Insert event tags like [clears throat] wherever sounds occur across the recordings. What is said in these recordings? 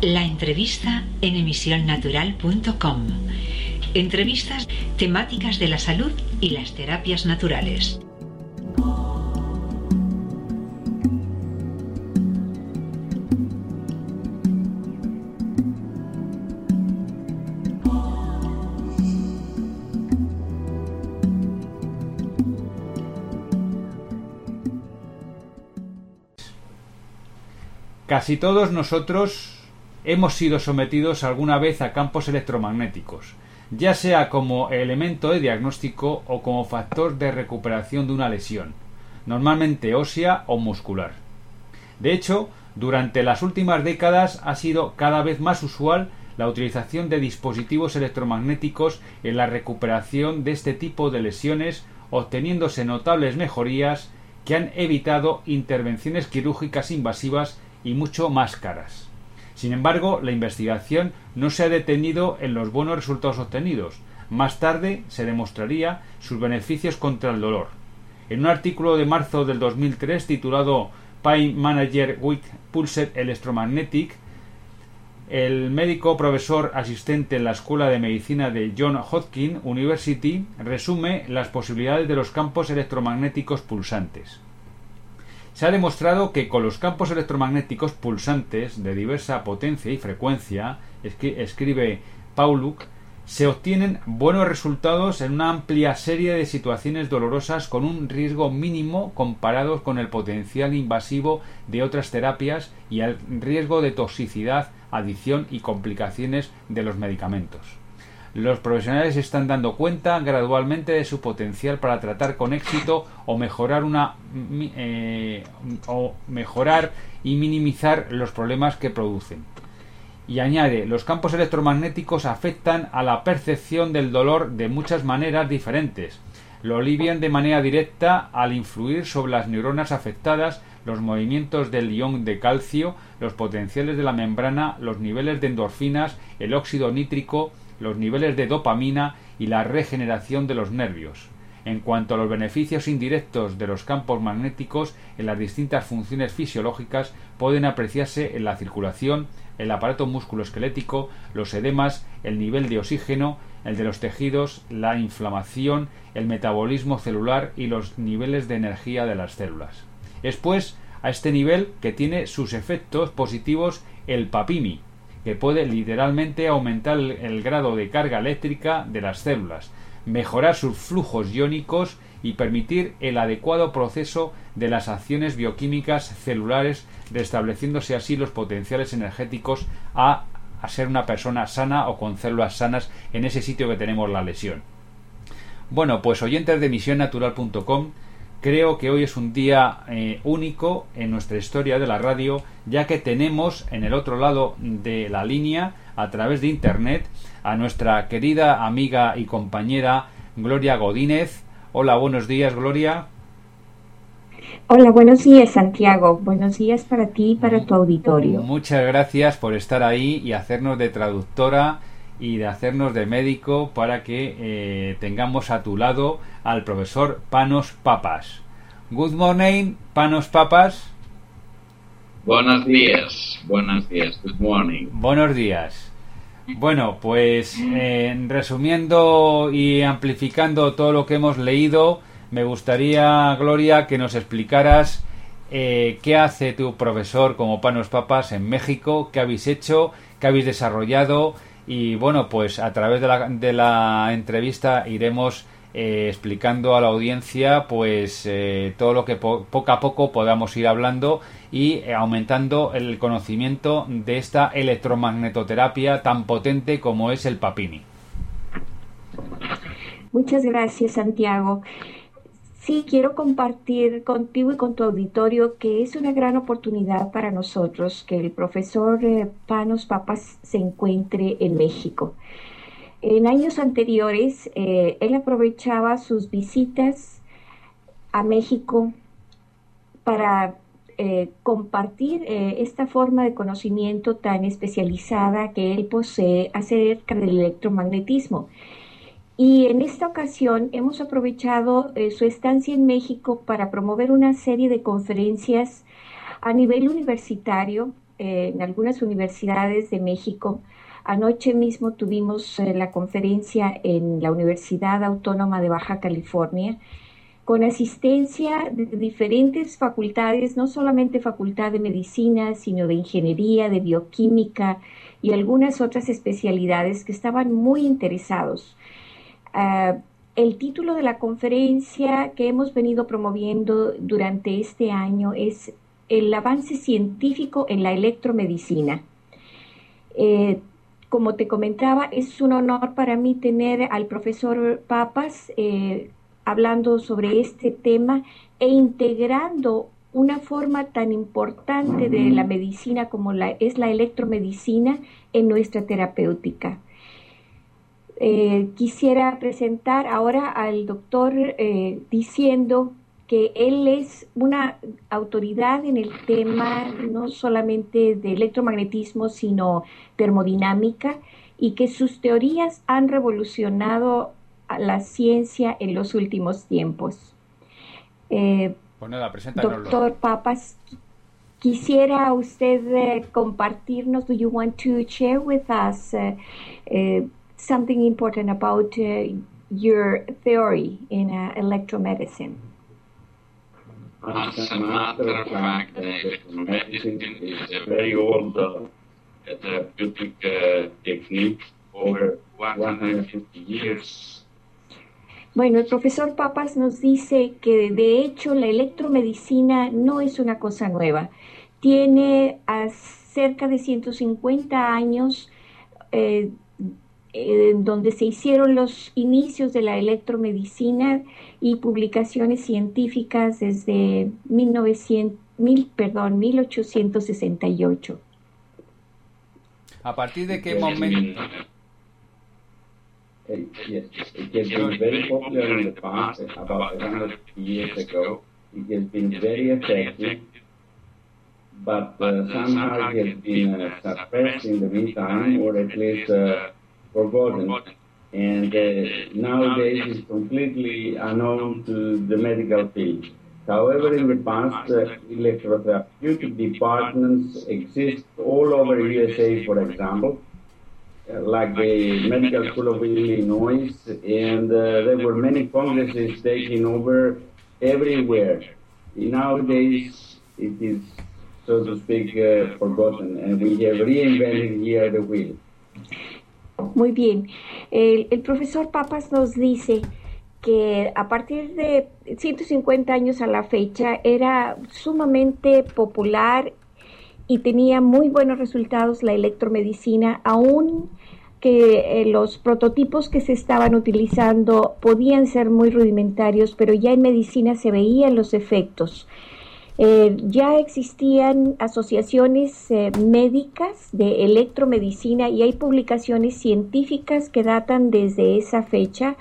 La entrevista en emisionnatural.com. Entrevistas temáticas de la salud y las terapias naturales. Casi todos nosotros hemos sido sometidos alguna vez a campos electromagnéticos, ya sea como elemento de diagnóstico o como factor de recuperación de una lesión, normalmente ósea o muscular. De hecho, durante las últimas décadas ha sido cada vez más usual la utilización de dispositivos electromagnéticos en la recuperación de este tipo de lesiones, obteniéndose notables mejorías que han evitado intervenciones quirúrgicas invasivas y mucho más caras. Sin embargo, la investigación no se ha detenido en los buenos resultados obtenidos. Más tarde se demostraría sus beneficios contra el dolor. En un artículo de marzo del 2003 titulado Pain Manager with Pulsed Electromagnetic, el médico profesor asistente en la Escuela de Medicina de John Hopkins University resume las posibilidades de los campos electromagnéticos pulsantes. Se ha demostrado que con los campos electromagnéticos pulsantes de diversa potencia y frecuencia, escribe Pauluk, se obtienen buenos resultados en una amplia serie de situaciones dolorosas con un riesgo mínimo comparados con el potencial invasivo de otras terapias y el riesgo de toxicidad, adicción y complicaciones de los medicamentos. Los profesionales están dando cuenta gradualmente de su potencial para tratar con éxito o mejorar una eh, o mejorar y minimizar los problemas que producen. Y añade, los campos electromagnéticos afectan a la percepción del dolor de muchas maneras diferentes. Lo alivian de manera directa al influir sobre las neuronas afectadas, los movimientos del ion de calcio, los potenciales de la membrana, los niveles de endorfinas, el óxido nítrico, los niveles de dopamina y la regeneración de los nervios. En cuanto a los beneficios indirectos de los campos magnéticos en las distintas funciones fisiológicas, pueden apreciarse en la circulación, el aparato musculoesquelético, los edemas, el nivel de oxígeno, el de los tejidos, la inflamación, el metabolismo celular y los niveles de energía de las células. Es pues a este nivel que tiene sus efectos positivos el papimi, que puede literalmente aumentar el, grado de carga eléctrica de las células, mejorar sus flujos iónicos y permitir el adecuado proceso de las acciones bioquímicas celulares, restableciéndose así los potenciales energéticos a, a, ser una persona sana o con células sanas en ese sitio que tenemos la lesión. Bueno, pues oyentes de misionnatural.com Creo que hoy es un día eh, único en nuestra historia de la radio, ya que tenemos en el otro lado de la línea, a través de Internet, a nuestra querida amiga y compañera Gloria Godínez. Hola, buenos días, Gloria. Hola, buenos días, Santiago. Buenos días para ti y para tu auditorio. Muchas gracias por estar ahí y hacernos de traductora y de hacernos de médico para que eh, tengamos a tu lado al profesor Panos Papas. Good morning, Panos Papas. Buenos días, buenos días, good morning. Buenos días. Bueno, pues resumiendo y amplificando todo lo que hemos leído, me gustaría, Gloria, que nos explicaras eh, qué hace tu profesor como Panos Papas en México, qué habéis hecho, qué habéis desarrollado y bueno, pues a través de la, de la entrevista iremos eh, explicando a la audiencia pues eh, todo lo que poco a poco podamos ir hablando y eh, aumentando el conocimiento de esta electromagnetoterapia tan potente como es el papini. Muchas gracias Santiago. Sí, quiero compartir contigo y con tu auditorio que es una gran oportunidad para nosotros que el profesor eh, Panos Papas se encuentre en México. En años anteriores, eh, él aprovechaba sus visitas a México para eh, compartir esta forma de conocimiento tan especializada que él posee acerca del electromagnetismo. Y en esta ocasión hemos aprovechado eh, su estancia en México para promover una serie de conferencias a nivel universitario eh, en algunas universidades de México. Anoche mismo tuvimos eh, la conferencia en la Universidad Autónoma de Baja California con asistencia de diferentes facultades, no solamente facultad de medicina, sino de ingeniería, de bioquímica y algunas otras especialidades que estaban muy interesados. Ah, el título de la conferencia que hemos venido promoviendo durante este año es El avance científico en la electromedicina. Eh, como te comentaba, es un honor para mí tener al profesor Papas eh, hablando sobre este tema e integrando una forma tan importante de la medicina como es la electromedicina en nuestra terapéutica. Eh, quisiera presentar ahora al doctor eh, diciendo que él es una autoridad en el tema no solamente de electromagnetismo, sino termodinámica, y que sus teorías han revolucionado la ciencia en los últimos tiempos. Eh, pues nada, doctor Papas, quisiera usted uh, compartirnos, do you want to share with us uh, uh, something important about your theory in electromedicine? As a matter of fact, electromedicine is a very old therapeutic technique over 150 years Bueno, el profesor Papas nos dice que de hecho la electromedicina no es una cosa nueva. Tiene cerca de 150 años eh, donde se hicieron los inicios de la electromedicina y publicaciones científicas desde 1900, perdón, 1868. ¿A partir de qué momento? yes, it has been very popular in the past, about 100 years ago. It has been very effective, but uh, somehow it has been uh, suppressed in the meantime, or at least uh, forgotten. And uh, nowadays is completely unknown to the medical field. However, in the past, uh, electrotherapeutic departments exist all over USA, for example, like the Medical School of Illinois, and uh, there were many congresses taking over everywhere. Nowadays, it is, so to speak, uh, forgotten, and we have reinvented here the wheel. Muy bien. El, profesor Papas nos dice que a partir de 150 años a la fecha era sumamente popular y tenía muy buenos resultados la electromedicina, aún que eh, los prototipos que se estaban utilizando podían ser muy rudimentarios, pero ya en medicina se veían los efectos. Eh, ya existían asociaciones eh, médicas de electromedicina y hay publicaciones científicas que datan desde esa fecha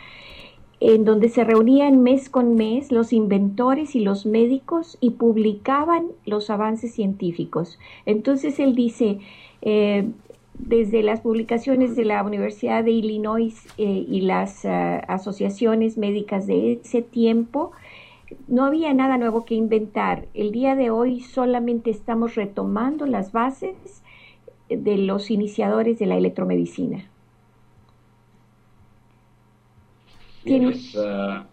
en donde se reunían mes con mes los inventores y los médicos y publicaban los avances científicos. Entonces él dice, eh, desde las publicaciones de la Universidad de Illinois eh, y las asociaciones médicas de ese tiempo, no había nada nuevo que inventar. El día de hoy solamente estamos retomando las bases de los iniciadores de la electromedicina. Yes, uh,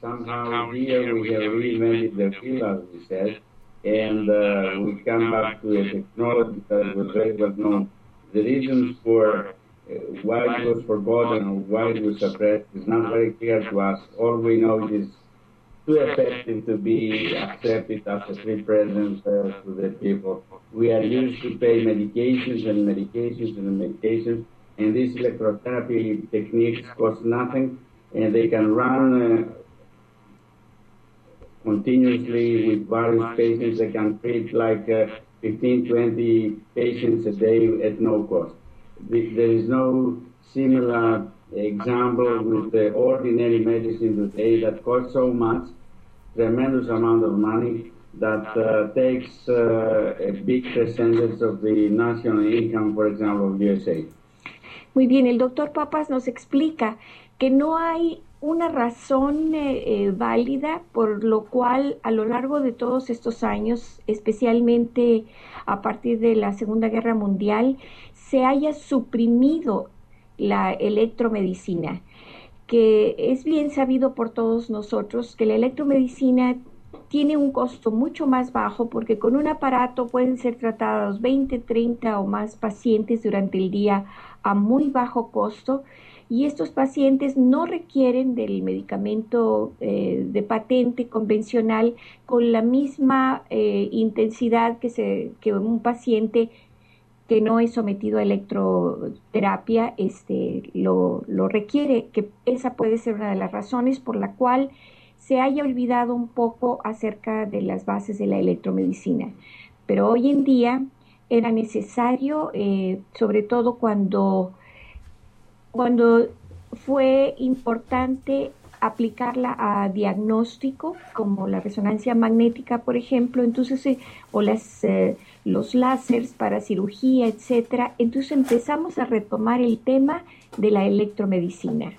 somehow here we have reinvented the field, as we said, and uh, we come back to a technology that was very well known. The reasons for uh, why it was forgotten or why it was suppressed is not very clear to us. All we know is too effective to be accepted as a free presence uh, to the people. We are used to pay medications and medications and medications and these electrotherapy techniques cost nothing, and they can run uh, continuously with various patients. They can treat like uh, 15, 20 patients a day at no cost. There is no similar example with the ordinary medicine today that costs so much, tremendous amount of money, that uh, takes uh, a big percentage of the national income, for example, of USA. Muy bien, el doctor Papas nos explica que no hay una razón eh, eh, válida por lo cual a lo largo de todos estos años, especialmente a partir de la Segunda Guerra Mundial, se haya suprimido la electromedicina, que es bien sabido por todos nosotros que la electromedicina tiene un costo mucho más bajo porque con un aparato pueden ser tratados 20, 30 o más pacientes durante el día a muy bajo costo. Y estos pacientes no requieren del medicamento eh, de patente convencional con la misma eh, intensidad que, se, que un paciente que no es sometido a electroterapia este, lo, lo requiere, que esa puede ser una de las razones por la cual se haya olvidado un poco acerca de las bases de la electromedicina. Pero hoy en día era necesario, eh, sobre todo cuando cuando fue importante aplicarla a diagnóstico, como la resonancia magnética, por ejemplo, entonces, eh, o las, eh, los láseres para cirugía, etcétera. Entonces empezamos a retomar el tema de la electromedicina.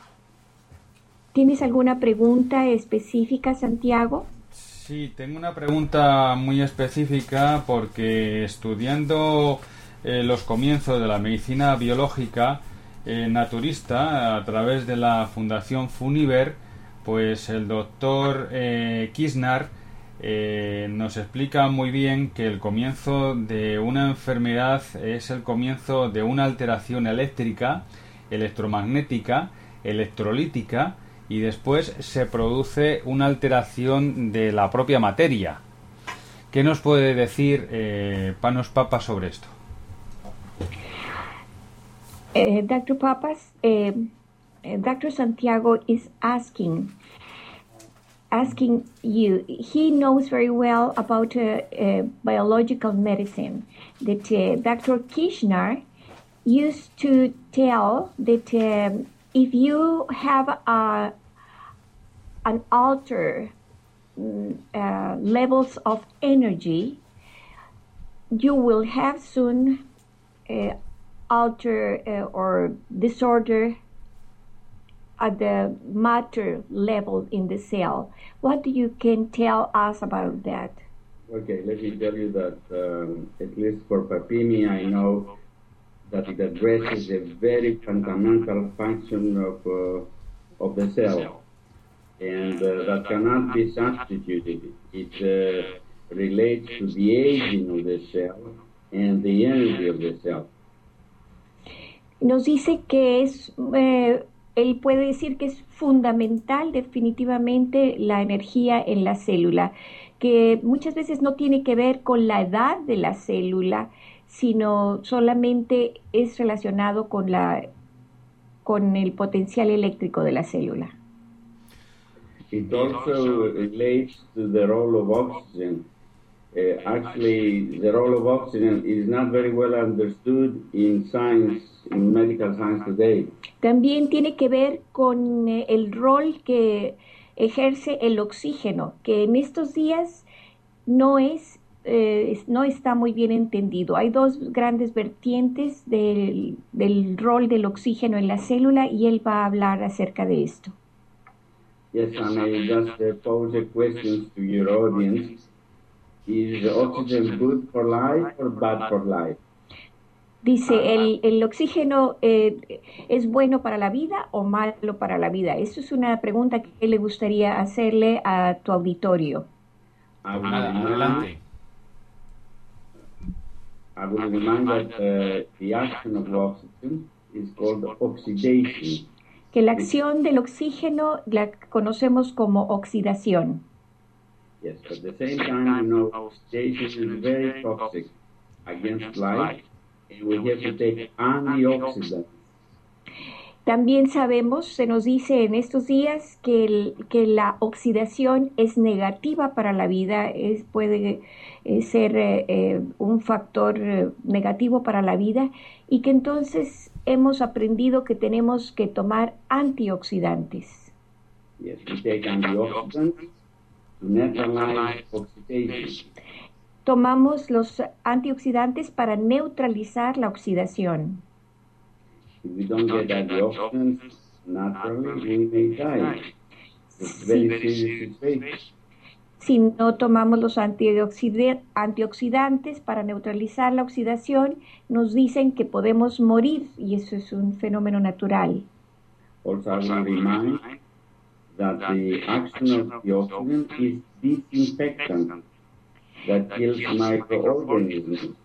¿Tienes alguna pregunta específica, Santiago? Sí, tengo una pregunta muy específica porque estudiando eh, los comienzos de la medicina biológica, eh, naturista a través de la Fundación Funiver, pues el doctor eh, Kisnar eh, nos explica muy bien que el comienzo de una enfermedad es el comienzo de una alteración eléctrica, electromagnética, electrolítica y después se produce una alteración de la propia materia. ¿Qué nos puede decir Panos Papa sobre esto? Uh, Dr. Papas, uh, Dr. Santiago is asking asking you. He knows very well about uh, uh biological medicine. That uh, Dr. Kishner used to tell that um, if you have a an alter mm, uh, levels of energy, you will have soon alter uh, or disorder at the matter level in the cell. What you can tell us about that? Okay, let me tell you that um, at least for papimi, I know that it addresses a very fundamental function of uh, of the cell, and uh, that cannot be substituted. It uh, relates to the aging of the cell and the energy of the cell. nos dice que es, eh, él puede decir que es fundamental definitivamente la energía en la célula, que muchas veces no tiene que ver con la edad de la célula, sino solamente es relacionado con la con el potencial eléctrico de la célula. It also relates to the role of oxygen uh, actually the role of oxygen is not very well understood in science, in medical science today. También tiene que ver con eh, el rol que ejerce el oxígeno, que en estos días no es eh, no está muy bien entendido. Hay dos grandes vertientes del, del rol del oxígeno en la célula y él va a hablar acerca de esto. Yes, I just uh, pose a question to your audience. Is oxygen good for life or bad for life? Dice, ¿el, el oxígeno eh, es bueno para la vida o malo para la vida? Eso es una pregunta que le gustaría hacerle a tu auditorio. Adelante. I will remind that uh, the action of oxygen is called oxidation. Que la acción del oxígeno la conocemos como oxidación. Yes, but at the same time, you know, oxidation is very toxic against life, and we have to take antioxidants. También sabemos, se nos dice en estos días que, el, que la oxidación es negativa para la vida, es, puede eh, ser eh, eh un factor eh, negativo para la vida y que entonces hemos aprendido que tenemos que tomar antioxidantes. Yes, we take antioxidants Tomamos los antioxidantes para neutralizar la oxidación. Si no tomamos los antioxida- antioxidantes para neutralizar la oxidación, nos dicen que podemos morir y eso es un fenómeno natural. Also, I will remind that the action of the oxygen is disinfectant that kills microorganisms.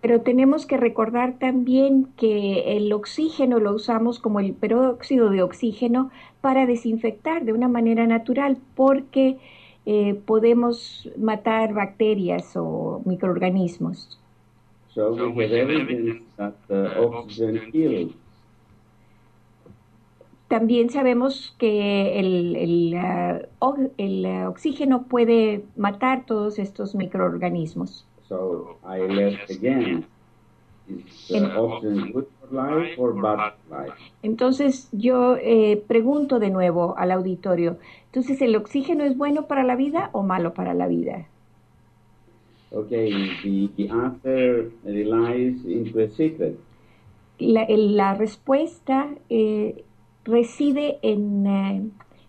Pero tenemos que recordar también que el oxígeno lo usamos como el peróxido de oxígeno para desinfectar de una manera natural porque eh, podemos matar bacterias o microorganismos. So we have evidence that uh, oxygen kills. También sabemos que el, el, ah, el, ah, oxígeno puede matar todos estos microorganismos. So I left again. Is uh, oxygen good for life or bad for life? Entonces yo eh, pregunto de nuevo al auditorio, entonces ¿el oxígeno es bueno para la vida o malo para la vida? Okay, the, the answer relies into a secret. La, la respuesta eh, reside en, eh,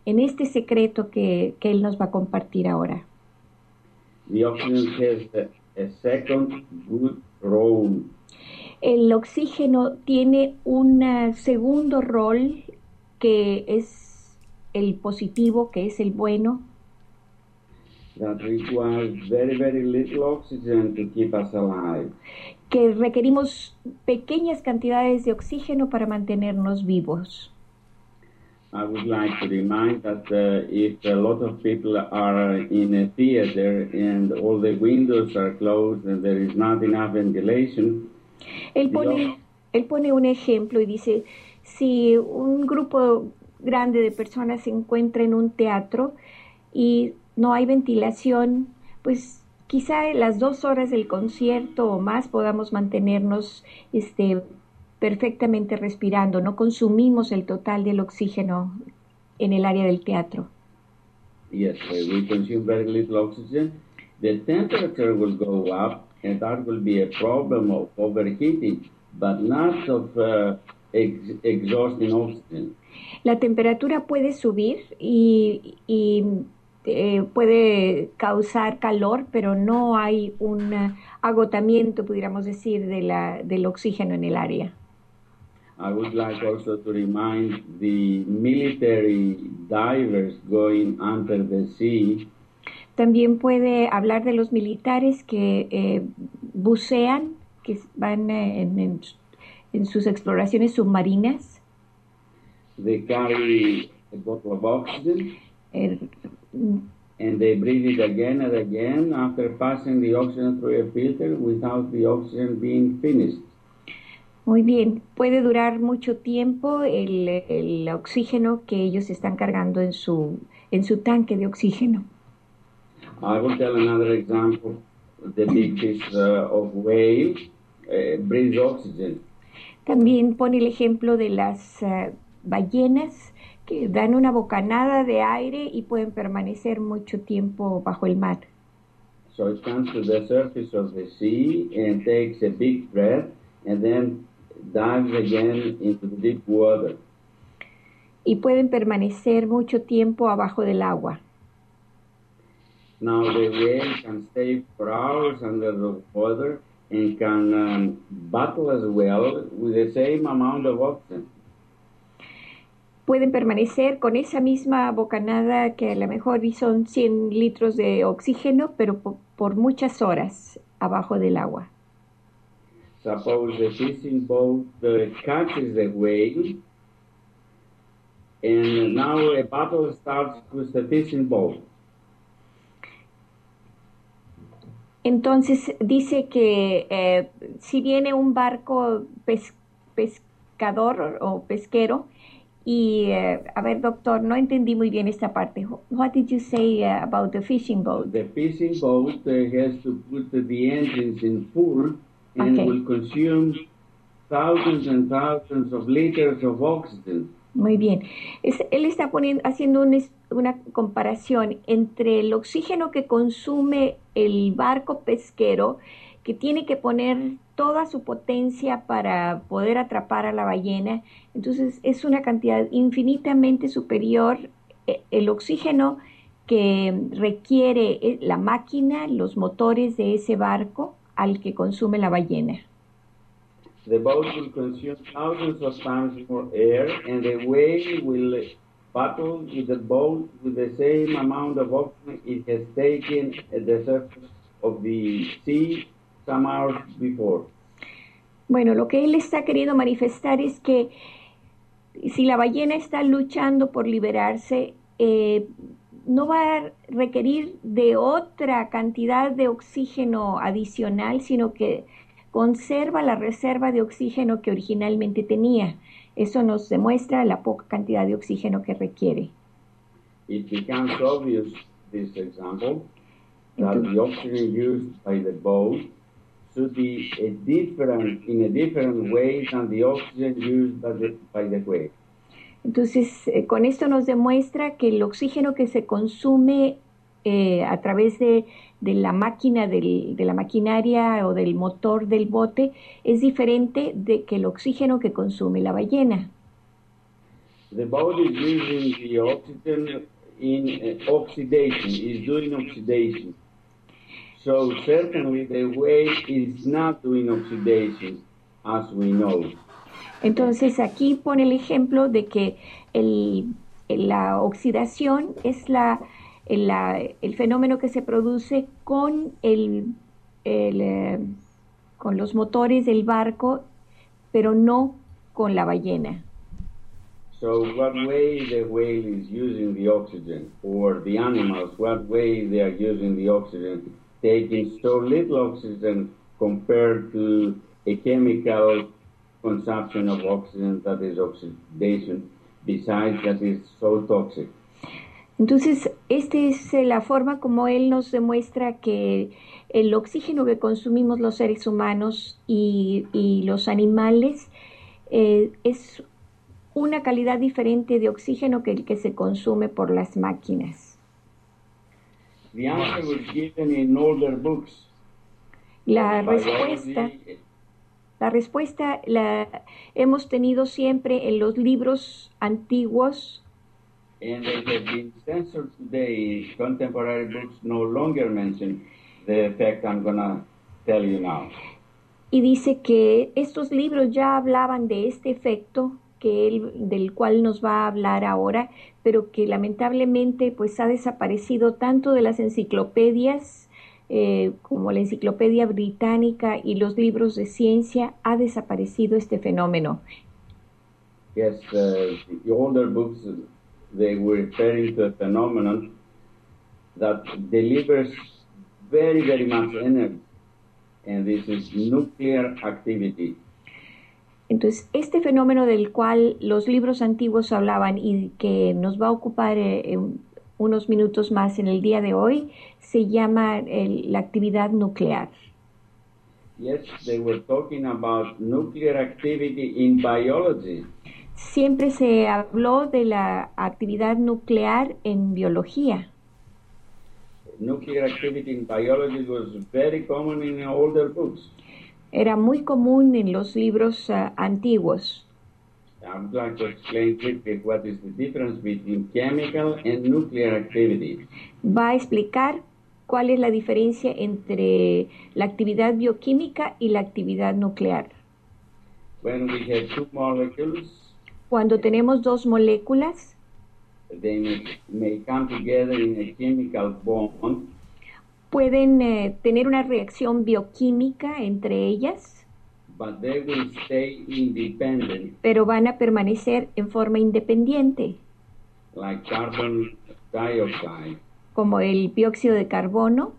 en este secreto que, que él nos va a compartir ahora. The oxygen has a, a second good role. El oxígeno tiene un eh, segundo rol que es el positivo, que es el bueno, that requires very, very little oxygen to keep us alive. que requerimos pequeñas cantidades de oxígeno para mantenernos vivos. I would like to remind that uh, if a lot of people are in a theater and all the windows are closed and there is not enough ventilation, Él pone, él pone un ejemplo y dice, si un grupo grande de personas se encuentra en un teatro y no hay ventilación, pues quizá en las dos horas del concierto o más podamos mantenernos este, perfectamente respirando, no consumimos el total del oxígeno en el área del teatro. yes, uh, we consume very little oxygen. The temperature will go up and that will be a problem of overheating, but not of uh, ex- exhausting oxygen. La temperatura puede subir y, y, eh, puede causar calor, pero no hay un eh, agotamiento, pudiéramos decir, de la, del oxígeno en el área. I would like also to remind the military divers going under the sea También puede hablar de los militares que eh, bucean, que van eh, en, en- en sus exploraciones submarinas. they carry a bottle of oxygen and they breathe it again and again after passing the oxygen through a filter without the oxygen being finished. Muy bien, puede durar mucho tiempo el, el oxígeno que ellos están cargando en su, en su tanque de oxígeno. I will tell another example. The fish uh, of whale uh, breathes oxygen. También pone el ejemplo de las eh, ballenas que dan una bocanada de aire y pueden permanecer mucho tiempo bajo el mar. So it comes to the surface of the sea and takes a big breath and then dives again into the deep water. Y pueden permanecer mucho tiempo abajo del agua. Now the whale can stay for hours under the water and can um, battle as well with the same amount of oxygen. Pueden permanecer con esa misma bocanada que a lo mejor son 100 litros de oxígeno, pero po- por muchas horas abajo del agua. Suppose the fishing boat uh, catches the whale and now a battle starts with the fishing boat. Entonces dice que eh, si viene un barco pes- pescador o pesquero y eh, a ver doctor no entendí muy bien esta parte. What did you say uh, about the fishing boat? The fishing boat uh, has to put the engines in full and Okay. will consume thousands and thousands of liters of oxygen. Muy bien. Es- él está poniendo, haciendo un una comparación entre el oxígeno que consume el barco pesquero que tiene que poner toda su potencia para poder atrapar a la ballena. Entonces es una cantidad infinitamente superior eh, el oxígeno que requiere eh, la máquina, los motores de ese barco al que consume la ballena. The boat will consume thousands of times more air and the whale will battle with the boat with the same amount of oxygen it has taken at the surface of the sea some hours before. Bueno, lo que él está queriendo manifestar es que si la ballena está luchando por liberarse, eh, no va a requerir de otra cantidad de oxígeno adicional, sino que conserva la reserva de oxígeno que originalmente tenía. Eso nos demuestra la poca cantidad de oxígeno que requiere. It becomes obvious, this example, that the oxygen used by the boat should be a different, in a different way than the oxygen used by the, by the whale. Entonces, eh, con esto nos demuestra que el oxígeno que se consume eh, a través de, de la máquina, del, de la maquinaria o del motor del bote es diferente de que el oxígeno que consume la ballena. The boat is using the oxygen in uh, oxidation, is doing oxidation. So certainly the whale is not doing oxidation, as we know. Entonces aquí pone el ejemplo de que el, la oxidación es la, el, la- el fenómeno que se produce con, el, el, eh, con los motores del barco, pero no con la ballena. So what way the whale is using the oxygen, or the animals, what way they are using the oxygen, taking so little oxygen compared to a chemical consumption of oxygen that is oxidation, besides that is so toxic. Entonces, esta es eh, la forma como él nos demuestra que el oxígeno que consumimos los seres humanos y, y los animales eh, es una calidad diferente de oxígeno que el que se consume por las máquinas. The answer was given in older books. La Biology, respuesta, la respuesta la hemos tenido siempre en los libros antiguos and they have been censored today. Contemporary books no longer mention the effect I'm gonna tell you now. y dice que estos libros ya hablaban de este efecto que él, del cual nos va a hablar ahora, pero que lamentablemente pues ha desaparecido tanto de las enciclopedias eh, como la enciclopedia británica y los libros de ciencia, ha desaparecido este fenómeno. Yes, uh, the older books they were referring to a phenomenon that delivers very very much energy, and this is nuclear activity. Entonces, este fenómeno del cual los libros antiguos hablaban y que nos va a ocupar eh, unos minutos más en el día de hoy, se llama el- la actividad nuclear. Yes, they were talking about nuclear activity in biology. Siempre se habló de la actividad nuclear en biología. Nuclear activity in biology was very common in older books. Era muy común en los libros ah, antiguos. I'm going to explain quickly what is the difference between chemical and nuclear activity. Va a explicar cuál es la diferencia entre la actividad bioquímica y la actividad nuclear. When we have two molecules, Cuando tenemos dos moléculas, they may, may come together in a chemical bond, pueden eh, tener una reacción bioquímica entre ellas, but they will stay independent, pero van a permanecer en forma independiente, like carbon dioxide. como el dióxido de carbono,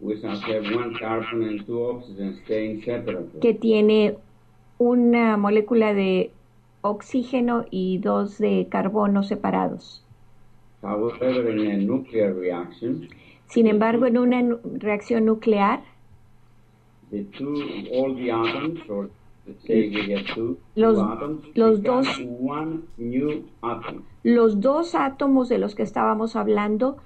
shall have one carbon and two oxygen staying separately. que tiene una molécula de oxígeno y dos de carbono separados. However, in a nuclear reaction, Sin embargo, en una reacción nuclear, the two, all the atoms, or let's say we have two, Los- two atoms, los dos- one new atom. los dos átomos de los que estábamos hablando,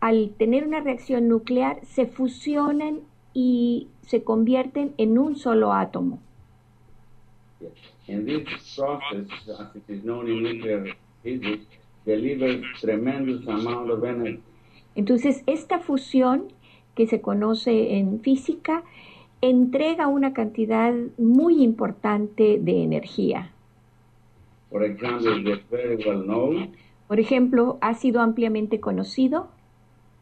al tener una reacción nuclear, se fusionan y se convierten en un solo átomo. And this process, as it is known in nuclear physics, delivers tremendous amount of energy. Entonces, esta fusión que se conoce en física entrega una cantidad muy importante de energía. For example, it very well known Por ejemplo, ha sido ampliamente conocido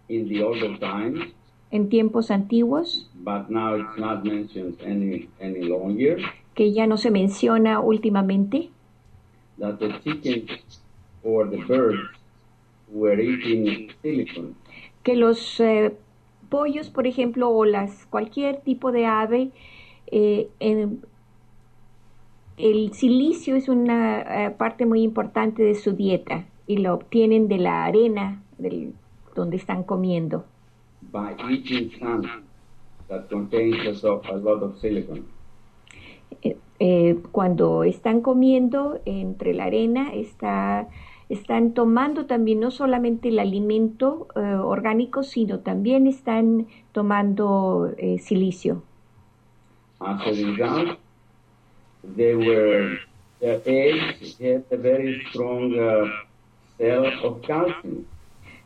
in the older times, en tiempos antiguos, but now it's not mentioned any any longer, que ya no se menciona últimamente, that the chickens or the birds were eating silicon. que los eh, pollos, por ejemplo, o las cualquier tipo de ave, eh, en- el silicio es una eh, parte muy importante de su dieta y lo obtienen de la arena del- donde están comiendo. by eating sand that contains a lot, a lot of silicon. Eh, cuando están comiendo entre la arena, está, están tomando también no solamente el alimento eh, orgánico, sino también están tomando eh, silicio. As a result, they were the eggs had a very strong uh, cell of calcium.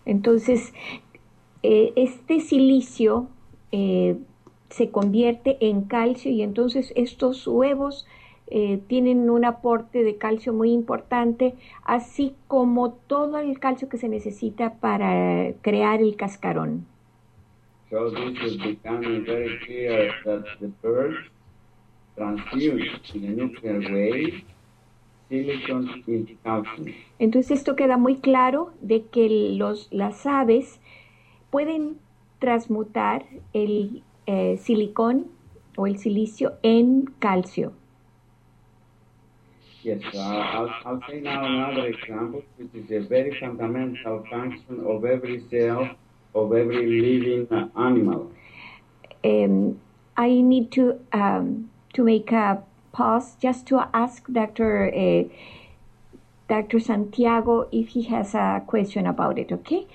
Entonces, eh, este silicio eh, se convierte en calcio y entonces estos huevos eh, tienen un aporte de calcio muy importante, así como todo el calcio que se necesita para crear el cascarón. So this is becoming very clear that the birds transfuse in a nuclear way silicon into calcium. Entonces esto queda muy claro de que los, las aves pueden transmutar el eh, silicón o el silicio en calcio. Yes, uh, I'll, I'll say now another example, which is a very fundamental function of every cell of every living animal. um, I need to um, to make a pause just to ask Dr. Uh, Dr. Santiago if he has a question about it. Okay.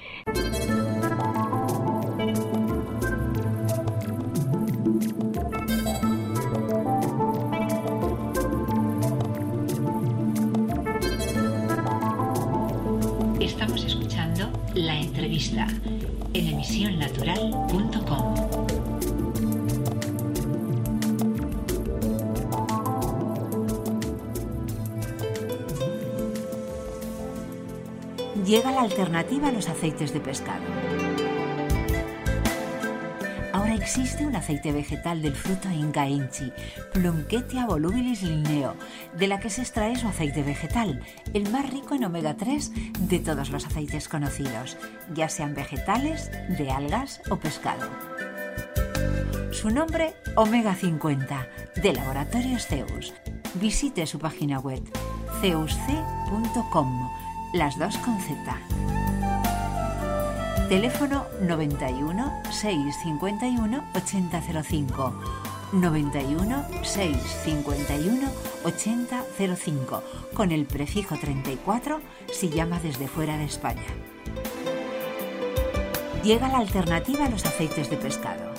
Llega la alternativa a los aceites de pescado. Existe un aceite vegetal del fruto Inca inchi, Plumquetia volubilis linneo, de la que se extrae su aceite vegetal, el más rico en omega 3 de todos los aceites conocidos, ya sean vegetales, de algas o pescado. Su nombre, Omega 50, de Laboratorios Zeus. Visite su página web, zeusc.com, las dos con Z. Teléfono 91 651 8005. 91 651 8005 con el prefijo 34 si llama desde fuera de España. Llega la alternativa a los aceites de pescado.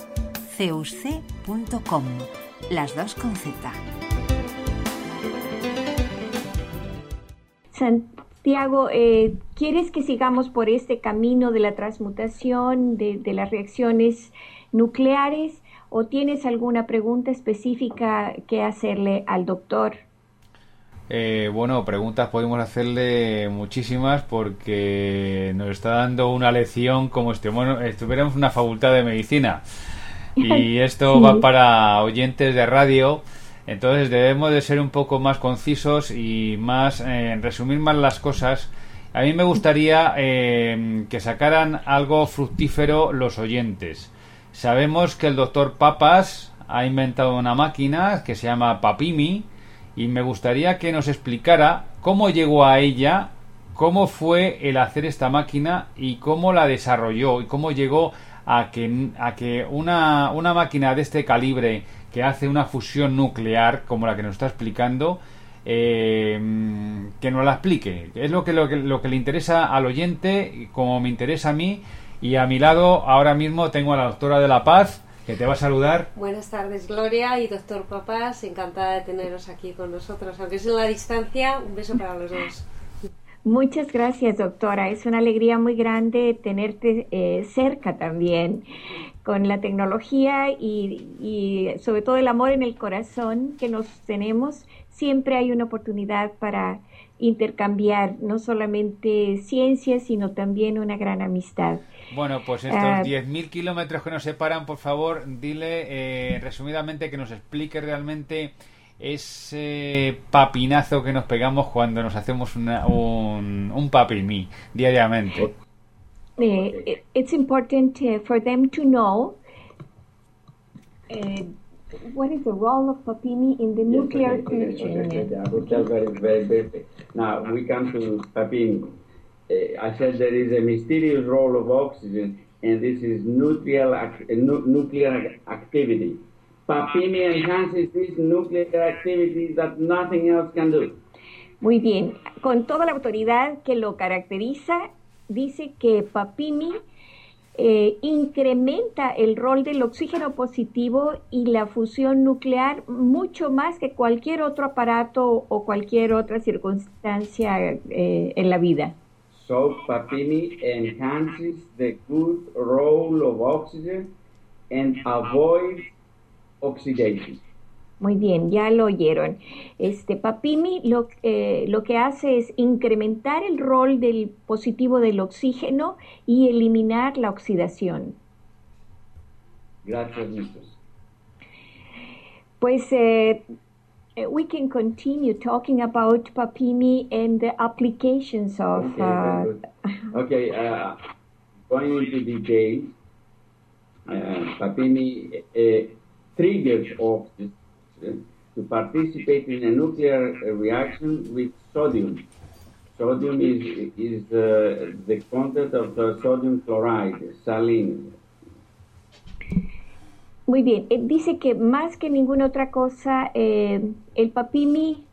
ceusc.com, las dos con Z. Santiago, eh, ¿quieres que sigamos por este camino de la transmutación, de, de las reacciones nucleares? ¿O tienes alguna pregunta específica que hacerle al doctor? Eh, bueno, preguntas podemos hacerle muchísimas porque nos está dando una lección como si bueno, estuviéramos en una facultad de medicina. [laughs] Y esto Sí. va para oyentes de radio. Entonces debemos de ser un poco más concisos y más eh, resumir más las cosas. A mí me gustaría eh, que sacaran algo fructífero los oyentes. Sabemos que el doctor Papas ha inventado una máquina que se llama Papimi y me gustaría que nos explicara cómo llegó a ella, cómo fue el hacer esta máquina y cómo la desarrolló y cómo llegó a que, a que una, una máquina de este calibre que hace una fusión nuclear como la que nos está explicando eh, que nos la explique es lo que, lo que lo que le interesa al oyente como me interesa a mí y a mi lado ahora mismo tengo a la doctora de la paz que te va a saludar. Buenas tardes, Gloria y doctor Papás. Encantada de teneros aquí con nosotros. Aunque es en la distancia, un beso para los dos. Muchas gracias, doctora. Es una alegría muy grande tenerte eh, cerca también con la tecnología y, y, sobre todo el amor en el corazón que nos tenemos. Siempre hay una oportunidad para intercambiar no solamente ciencia, sino también una gran amistad. Bueno, pues estos 10.000 ah. kilómetros que nos separan, por favor, dile eh, resumidamente que nos explique realmente ese papinazo que nos pegamos cuando nos hacemos una, un, un papimí diariamente. Uh, it's important uh, for them to know uh, what is the role of papimi in the yes, nuclear okay, okay, okay, very, very, Now we come to papimi. Uh, I said there is a mysterious role of oxygen, and this is nuclear, ac- nu- nuclear activity. Papimi enhances this nuclear activity that nothing else can do. Muy bien, con toda la autoridad que lo caracteriza, dice que Papimi eh, incrementa el rol del oxígeno positivo y la fusión nuclear mucho más que cualquier otro aparato o cualquier otra circunstancia eh, en la vida. So Papini enhances the good role of oxygen and avoids oxidation. Muy bien, ya lo oyeron. Este Papimi lo, eh, lo que hace es incrementar el rol del positivo del oxígeno y eliminar la oxidación. Gracias, Mr. Pues eh, eh, we can continue talking about Papimi and the applications of. Okay, uh, okay uh, going into details, uh, Papimi triggers oxygen to participate in a nuclear reaction with sodium. Sodium is, is uh, the content of the sodium chloride, saline. Muy bien, eh, dice que más que ninguna otra cosa, eh, el papimi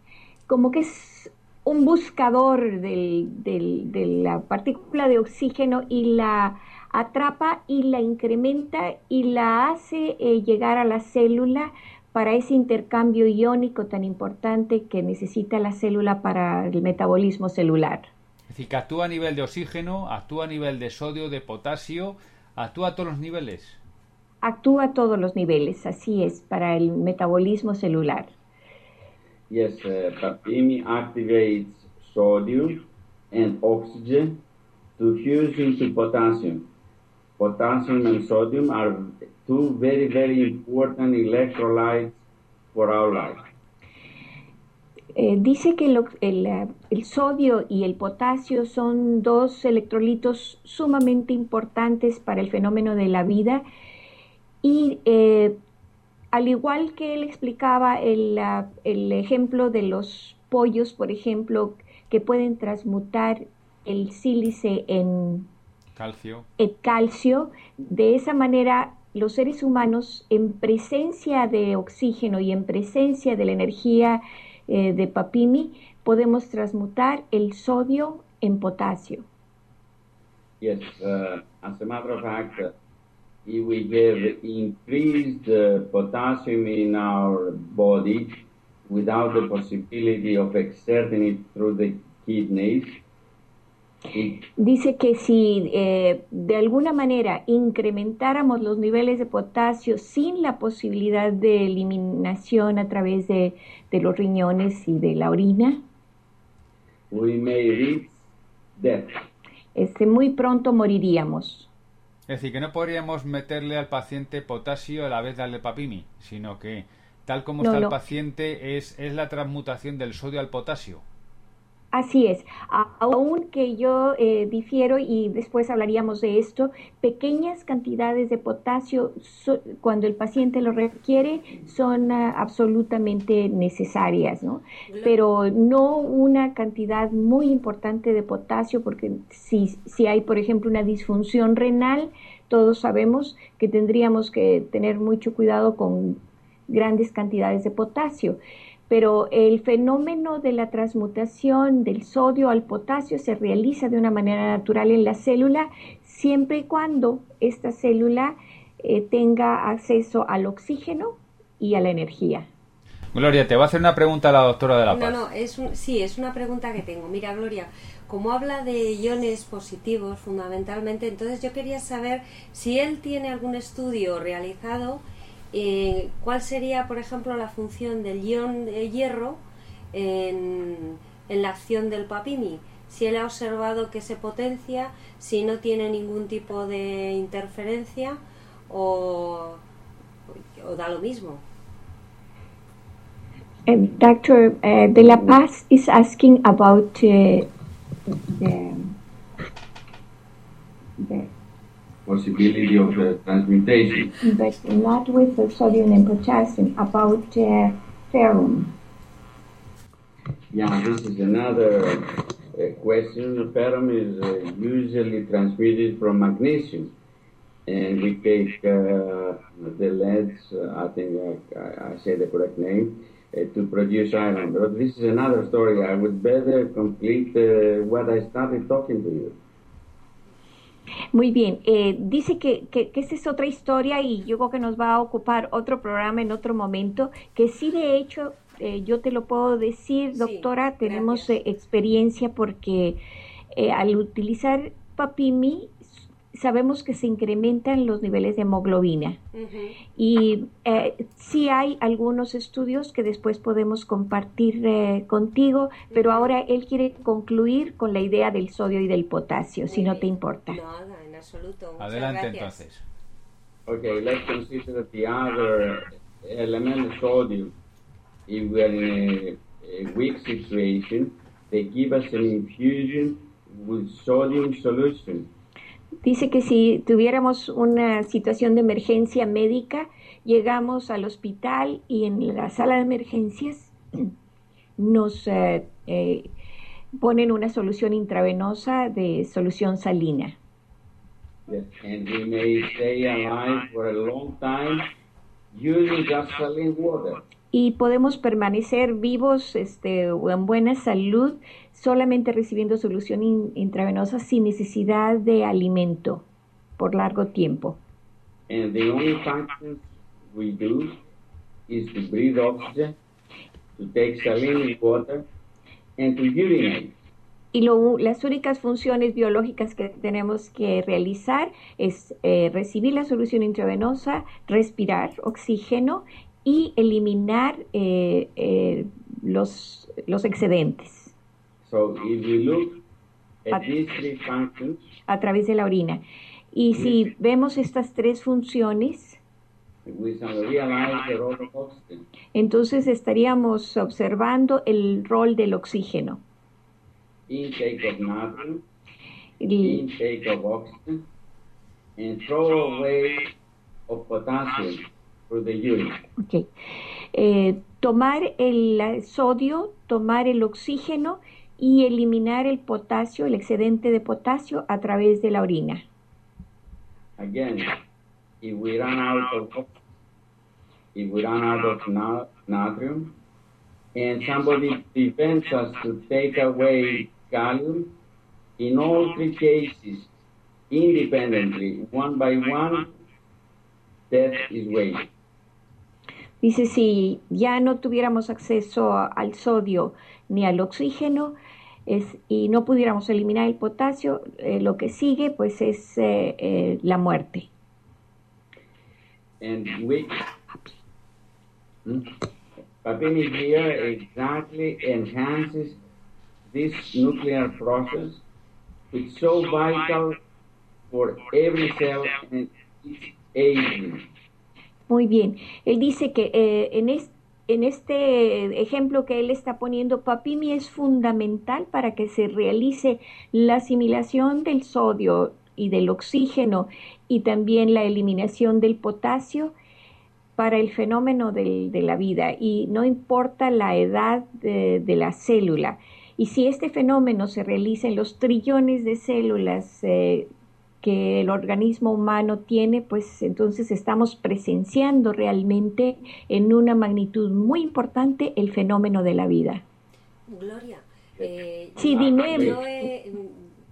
como que es un buscador del, del, de la partícula de oxígeno y la atrapa y la incrementa y la hace eh, llegar a la célula para ese intercambio iónico tan importante que necesita la célula para el metabolismo celular. Es decir, que actúa a nivel de oxígeno, actúa a nivel de sodio, de potasio, actúa a todos los niveles. Actúa a todos los niveles, así es, para el metabolismo celular. Yes, uh, Papimi activates sodium and oxygen to fuse into potassium. Potassium and sodium are two very, very important electrolytes for our life. Eh, dice que lo, el, el, sodio y el potasio son dos electrolitos sumamente importantes para el fenómeno de la vida y eh, al igual que él explicaba el, el, ejemplo de los pollos, por ejemplo, que pueden transmutar el sílice en calcio. el calcio, de esa manera los seres humanos en presencia de oxígeno y en presencia de la energía eh, de Papimi podemos transmutar el sodio en potasio. Yes, uh, as a matter of fact, uh, if we give increased uh, potassium in our body without the possibility of exerting it through the kidneys, Dice que si eh, de alguna manera incrementáramos los niveles de potasio sin la posibilidad de eliminación a través de, de los riñones y de la orina, we may reach death. Este, muy pronto moriríamos. Es decir, que no podríamos meterle al paciente potasio a la vez darle papimi, sino que tal como está el paciente es, es la transmutación del sodio al potasio. Así es, aunque yo eh, difiero y después hablaríamos de esto, pequeñas cantidades de potasio cuando el paciente lo requiere son uh, absolutamente necesarias, ¿no? Pero no una cantidad muy importante de potasio porque si, si hay, por ejemplo, una disfunción renal, todos sabemos que tendríamos que tener mucho cuidado con grandes cantidades de potasio pero el fenómeno de la transmutación del sodio al potasio se realiza de una manera natural en la célula siempre y cuando esta célula eh, tenga acceso al oxígeno y a la energía. Gloria, te va a hacer una pregunta a la doctora de la No, Paz. no, es un- sí, es una pregunta que tengo. Mira, Gloria, como habla de iones positivos fundamentalmente, entonces yo quería saber si él tiene algún estudio realizado, eh, cuál sería, por ejemplo, la función del ion de hierro en, en la acción del papimi. Si él ha observado que se potencia, si no tiene ningún tipo de interferencia o, o da lo mismo. Um, Dr. Uh, De La Paz is asking about uh, the, the, Possibility of uh, transmutation. but not with the sodium and potassium, about uh, ferrum. Yeah, this is another uh, question. The ferrum is uh, usually transmitted from magnesium. And we take uh, the leads, uh, I think I, I say the correct name, uh, to produce iron. But this is another story. I would better complete uh, what I started talking to you. Muy bien, eh, dice que, que, que esta es otra historia y yo creo que nos va a ocupar otro programa en otro momento, que sí de hecho eh, yo te lo puedo decir, Sí, doctora, tenemos eh, experiencia porque eh, al utilizar papimi sabemos que se incrementan los niveles de hemoglobina. Y eh, sí hay algunos estudios que después podemos compartir eh, contigo, pero ahora él quiere concluir con la idea del sodio y del potasio, si no te importa. Nada, en absoluto. Muchas Adelante gracias. entonces. Okay, let's consider the other element, sodium. If we're in a, a weak situation, they give us an infusion with sodium solution. Dice que si tuviéramos una situación de emergencia médica, llegamos al hospital y en la sala de emergencias [clears throat] nos eh, eh, ponen una solución intravenosa de solución salina. And may stay alive for a long time using just. Y podemos permanecer vivos este, o en buena salud solamente recibiendo solución in- intravenosa sin necesidad de alimento por largo tiempo. And the only function we do is to breathe oxygen, to take saline water, and to urinate. Y lo- las únicas funciones biológicas que tenemos que realizar es eh, recibir la solución intravenosa, respirar oxígeno y eliminar eh, eh, los, los excedentes. So if we look at these three functions, a través de la orina. Y si vemos estas tres funciones, entonces estaríamos observando el rol del oxígeno. Intake of natrium, El- intake of oxygen, and throw away of potassium through the urine. ok. Eh, tomar el sodio, tomar el oxígeno y eliminar el potasio, el excedente de potasio a través de la orina. Again, if we run out of oxygen, if we run out of na- natrium, and somebody prevents us to take away gallium, in all three cases, independently, one by one, death is waiting. Dice, si ya no tuviéramos acceso a- al sodio ni al oxígeno es- y no pudiéramos eliminar el potasio, eh, lo que sigue pues es eh, eh, la muerte. and which hmm, exactly enhances this nuclear process, which so vital for every cell and its aging. Muy bien. Él dice que eh, en, es- en este ejemplo que él está poniendo, Papimi es fundamental para que se realice la asimilación del sodio y del oxígeno y también la eliminación del potasio para el fenómeno de la vida y no importa la edad de, de la célula. Y si este fenómeno se realiza en los trillones de células eh, que el organismo humano tiene, pues entonces estamos presenciando realmente en una magnitud muy importante el fenómeno de la vida. Gloria, eh, Sí, yo- dime. yo he-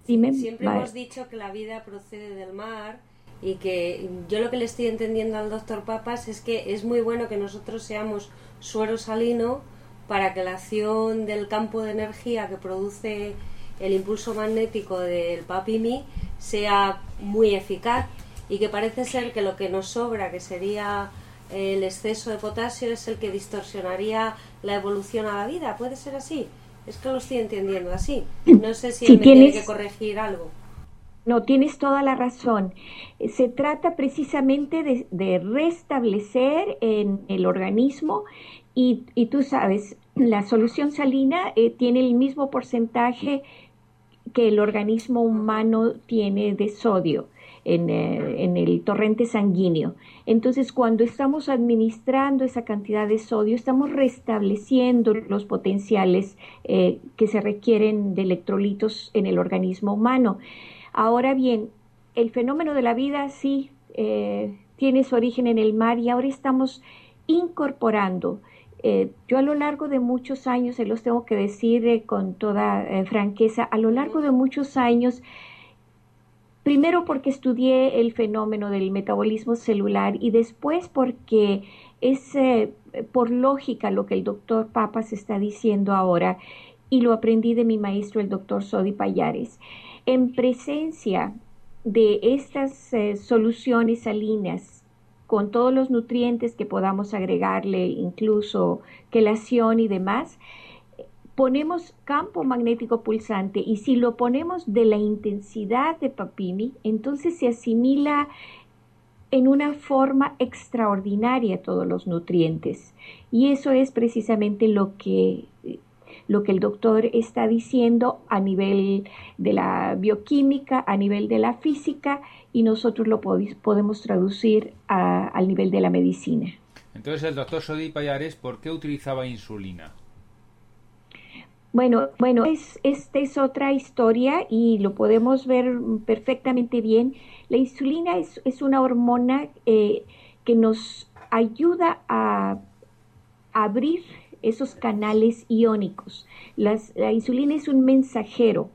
Dime, siempre hemos dicho que la vida procede del mar y que yo lo que le estoy entendiendo al doctor Papas es que es muy bueno que nosotros seamos suero salino para que la acción del campo de energía que produce el impulso magnético del papimi sea muy eficaz y que parece ser que lo que nos sobra, que sería el exceso de potasio, es el que distorsionaría la evolución a la vida. ¿Puede ser así? Es que lo estoy entendiendo así. No sé si, me tiene que corregir algo. No, tienes toda la razón. Se trata precisamente de, restablecer en el organismo y, tú sabes, la solución salina eh, tiene el mismo porcentaje que el organismo humano tiene de sodio. Eh, en, el torrente sanguíneo. Entonces, cuando estamos administrando esa cantidad de sodio, estamos restableciendo los potenciales eh, que se requieren de electrolitos en el organismo humano. Ahora bien, el fenómeno de la vida sí eh, tiene su origen en el mar y ahora estamos incorporando. Yo a lo largo de muchos años, se los tengo que decir con toda franqueza, a lo largo de muchos años Primero porque estudié el fenómeno del metabolismo celular y después porque es eh, por lógica lo que el doctor Papas está diciendo ahora y lo aprendí de mi maestro el doctor Sodi Payares. En presencia de estas eh, soluciones salinas con todos los nutrientes que podamos agregarle, incluso quelación y demás, ponemos campo magnético pulsante y si lo ponemos de la intensidad de Papimi, entonces se asimila en una forma extraordinaria todos los nutrientes. Y eso es precisamente lo que, lo que el doctor está diciendo a nivel de la bioquímica, a nivel de la física, y nosotros lo podemos traducir al nivel de la medicina. Entonces el doctor Sodi Payares, ¿por qué utilizaba insulina? Bueno, bueno, es, esta es otra historia y lo podemos ver perfectamente bien. La insulina es, es una hormona eh, que nos ayuda a, abrir esos canales iónicos. la insulina es un mensajero.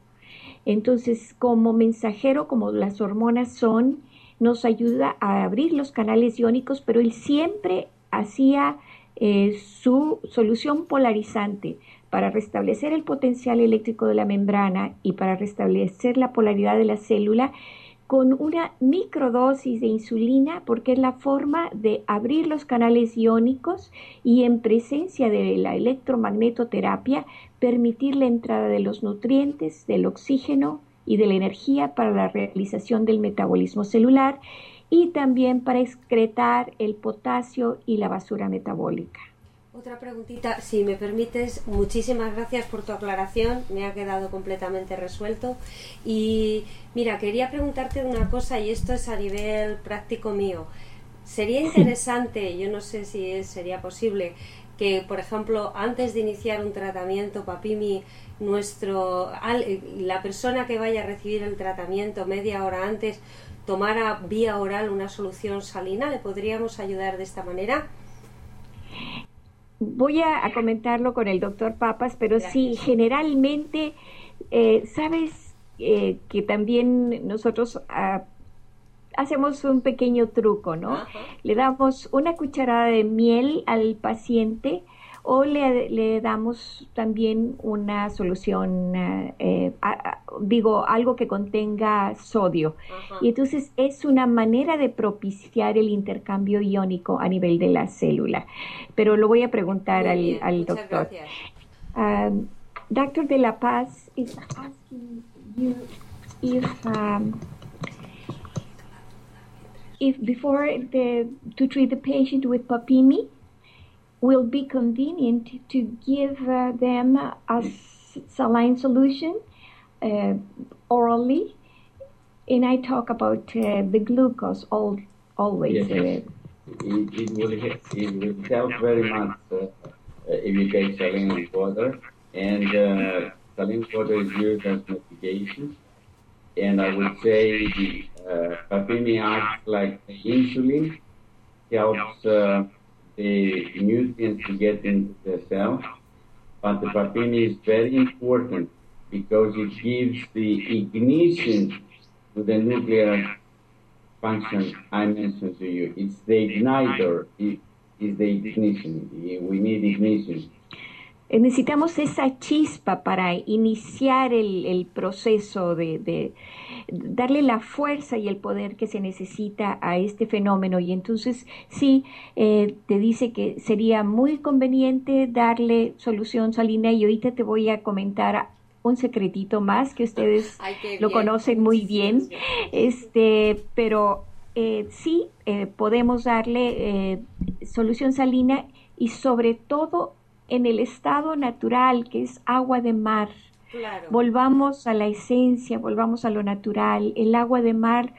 Entonces, como mensajero, como las hormonas son, nos ayuda a abrir los canales iónicos, pero él siempre hacía eh, su solución polarizante para restablecer el potencial eléctrico de la membrana y para restablecer la polaridad de la célula con una microdosis de insulina porque es la forma de abrir los canales iónicos y en presencia de la electromagnetoterapia permitir la entrada de los nutrientes, del oxígeno y de la energía para la realización del metabolismo celular y también para excretar el potasio y la basura metabólica. Otra preguntita, si me permites, muchísimas gracias por tu aclaración, me ha quedado completamente resuelto. Y mira, quería preguntarte una cosa, y esto es a nivel práctico mío. Sería [coughs] interesante, yo no sé si sería posible, que, por ejemplo, antes de iniciar un tratamiento PAPIMI, nuestro, la persona que vaya a recibir el tratamiento media hora antes tomara vía oral una solución salina, ¿le podríamos ayudar de esta manera? Voy a, comentarlo con el doctor Papas, pero sí, generalmente, eh, sabes eh, que también nosotros ah, hacemos un pequeño truco, ¿no? Le damos una cucharada de miel al paciente o le, damos también una solución, eh, digo, algo que contenga sodio. Y entonces es una manera de propiciar el intercambio iónico a nivel de la célula. Pero lo voy a preguntar al, al doctor. Um, Doctor de la Paz is asking you if um, if before the to treat the patient with papimi will be convenient to give uh, them a saline solution uh, orally. And I talk about uh, the glucose all, always. Yes. Uh, it, it, will, it will help very much uh, uh, if you take saline water. And saline water is used as medication. And I would say the uh, Papini acts like the insulin, helps the nutrients to get into the cell. But the papini is very important because it gives the ignition to the nuclear function I mentioned to you. It's the igniter, it is the ignition. We need ignition. Eh, necesitamos esa chispa para iniciar el, el proceso de, de, darle la fuerza y el poder que se necesita a este fenómeno. Y entonces sí, eh, te dice que sería muy conveniente darle solución salina y ahorita te voy a comentar un secretito más que ustedes [laughs] lo conocen muy bien, este, pero eh, sí eh, podemos darle solución salina y sobre todo en el estado natural, que es agua de mar. Volvamos a la esencia, volvamos a lo natural. El agua de mar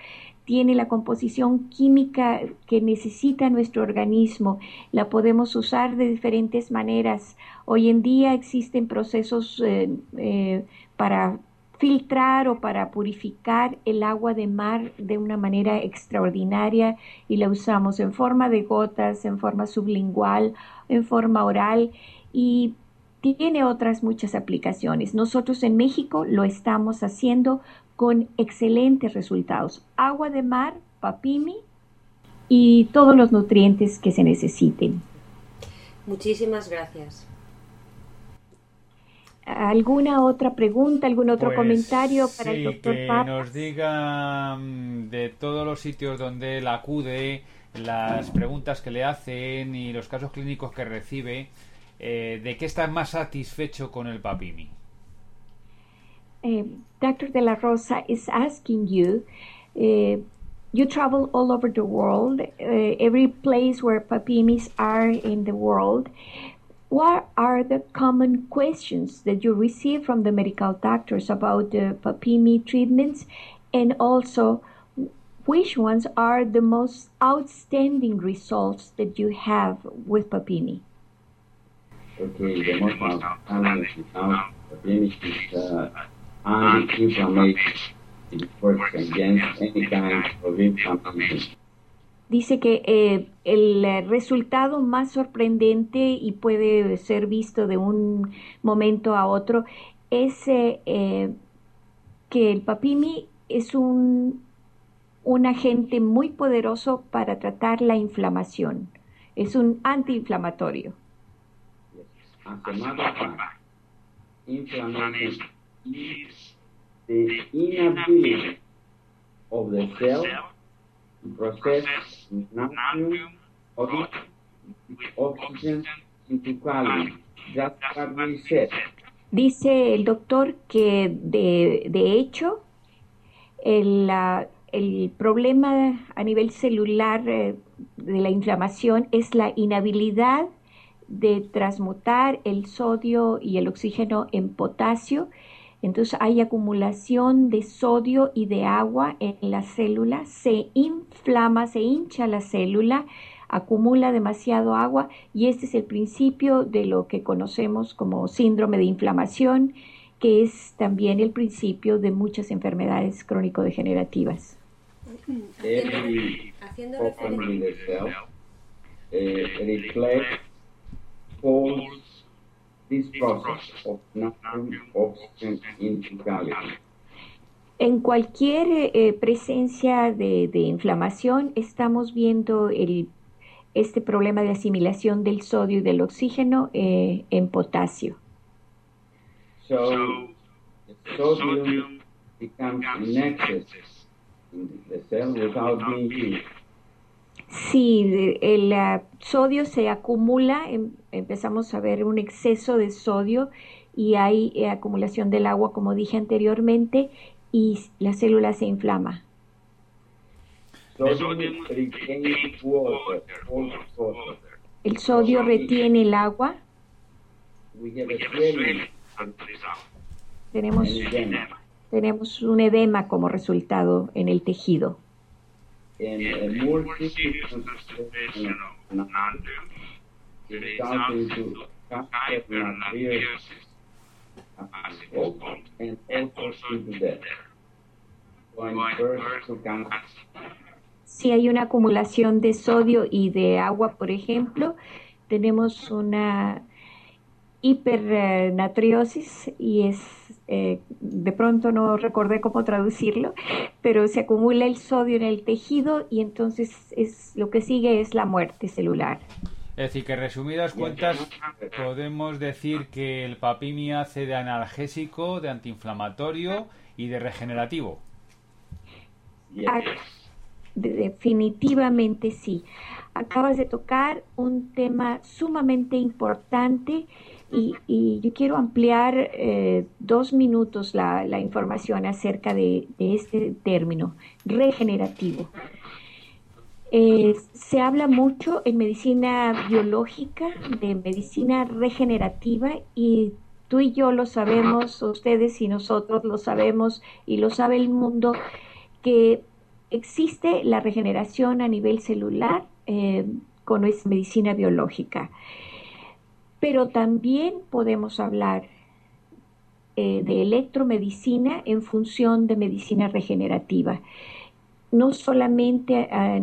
tiene la composición química que necesita nuestro organismo. La podemos usar de diferentes maneras. Hoy en día existen procesos eh, eh, para filtrar o para purificar el agua de mar de una manera extraordinaria y la usamos en forma de gotas, en forma sublingual, en forma oral y tiene otras muchas aplicaciones. Nosotros en México lo estamos haciendo con excelentes resultados. Agua de mar, papimi y todos los nutrientes que se necesiten. Muchísimas gracias. ¿Alguna otra pregunta, algún otro Pues comentario para el doctor que Papas? nos diga mm, de todos los sitios donde él acude, las preguntas que le hacen y los casos clínicos que recibe, eh, de qué está más satisfecho con el papimi. uh, Dr. De La Rosa is asking you. Uh, you travel all over the world, uh, every place where papimis are in the world. What are the common questions that you receive from the medical doctors about the papimi treatments? And also, which ones are the most outstanding results that you have with papimi? Inflammation. Dice que eh, el resultado más sorprendente y puede ser visto de un momento a otro es eh, eh, que el papimi es un, un agente muy poderoso para tratar la inflamación. Es un antiinflamatorio. Of the cell oxygen. That's what we. Dice el doctor que de, de hecho el, ah, el problema a nivel celular eh, de la inflamación es la inhabilidad de transmutar el sodio y el oxígeno en potasio. Entonces hay acumulación de sodio y de agua en la célula, se inflama, se hincha la célula, acumula demasiado agua y este es el principio de lo que conocemos como síndrome de inflamación, que es también el principio de muchas enfermedades crónico-degenerativas. Haciendo referencia. the cell uh, reflects calls this process of natrium oxygen into calories. En cualquier eh, presencia de, de inflamación estamos viendo el, este problema de asimilación del sodio y del oxígeno eh, en potasio. So the sodium becomes in excess in the cell without being used. De- el ah, sodio se acumula, em- empezamos a ver un exceso de sodio y hay eh, acumulación del agua, como dije anteriormente, y la célula se inflama. El sodio retiene el agua, tenemos, tenemos un edema como resultado en el tejido. A more capillary and also into death. Going first to cancer. Si hay una acumulación de sodio y de agua, por ejemplo, tenemos una hipernatriosis y es eh, de pronto no recordé cómo traducirlo, pero se acumula el sodio en el tejido y entonces es lo que sigue es la muerte celular. Es decir, que resumidas cuentas podemos decir que el papimi hace de analgésico, de antiinflamatorio y de regenerativo. Ah, definitivamente sí. Acabas de tocar un tema sumamente importante y, yo quiero ampliar eh, dos minutos la, información acerca de, este término, regenerativo. Eh, se habla mucho en medicina biológica de medicina regenerativa y tú y yo lo sabemos, ustedes y nosotros lo sabemos y lo sabe el mundo, que existe la regeneración a nivel celular eh, con nuestra medicina biológica. Pero también podemos hablar eh, de electromedicina en función de medicina regenerativa. No solamente a,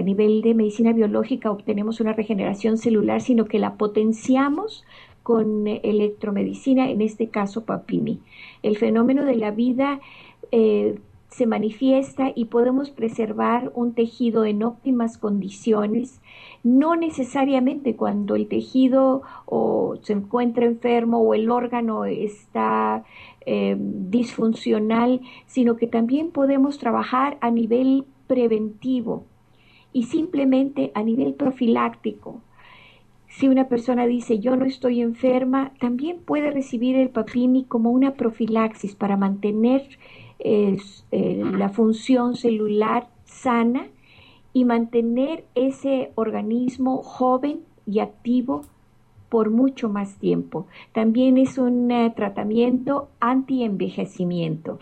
nivel de medicina biológica obtenemos una regeneración celular, sino que la potenciamos con electromedicina, en este caso PAPIMI. El fenómeno de la vida eh, se manifiesta y podemos preservar un tejido en óptimas condiciones no necesariamente cuando el tejido o se encuentra enfermo o el órgano está eh, disfuncional, sino que también podemos trabajar a nivel preventivo y simplemente a nivel profiláctico. Si una persona dice yo no estoy enferma, también puede recibir el papini como una profilaxis para mantener eh, la función celular sana y mantener ese organismo joven y activo por mucho más tiempo. También es un eh, tratamiento anti-envejecimiento.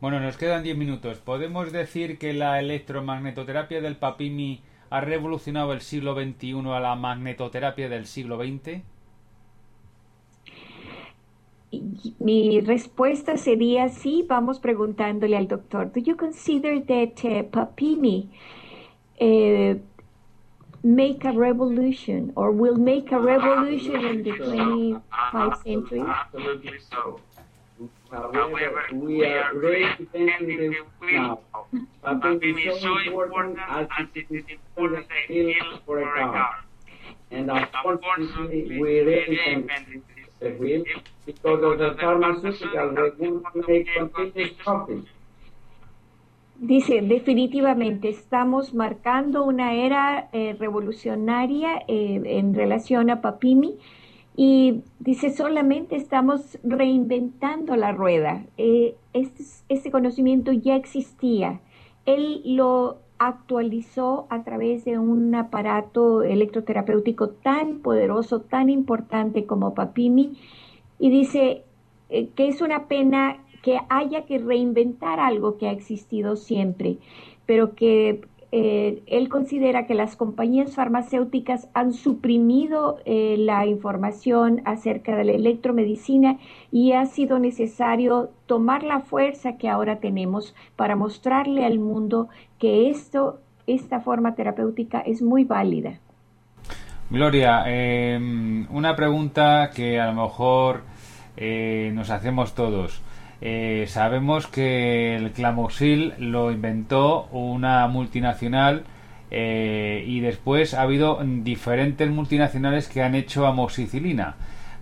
Bueno, nos quedan 10 minutos. ¿Podemos decir que la electromagnetoterapia del papimi ha revolucionado el siglo XXI a la magnetoterapia del siglo XX? Mi respuesta sería sí, vamos preguntándole al doctor. Do you consider that uh, Papini uh, make a revolution or will make a revolution in the 25th century? Absolutely so. However, we are very dependent now. Papini is so important as it is important for a car. And unfortunately, we really can Dice, definitivamente estamos marcando una era eh, revolucionaria eh, en relación a Papini y dice, solamente estamos reinventando la rueda. Eh, este, este conocimiento ya existía. Él lo actualizó a través de un aparato electroterapéutico tan poderoso, tan importante como Papimi, y dice eh, que es una pena que haya que reinventar algo que ha existido siempre, pero que eh, él considera que las compañías farmacéuticas han suprimido eh, la información acerca de la electromedicina y ha sido necesario tomar la fuerza que ahora tenemos para mostrarle al mundo que esto, esta forma terapéutica es muy válida. Gloria, em, una pregunta que a lo mejor eh, nos hacemos todos. Eh, sabemos que el clamoxil lo inventó una multinacional eh, y después ha habido diferentes multinacionales que han hecho amoxicilina.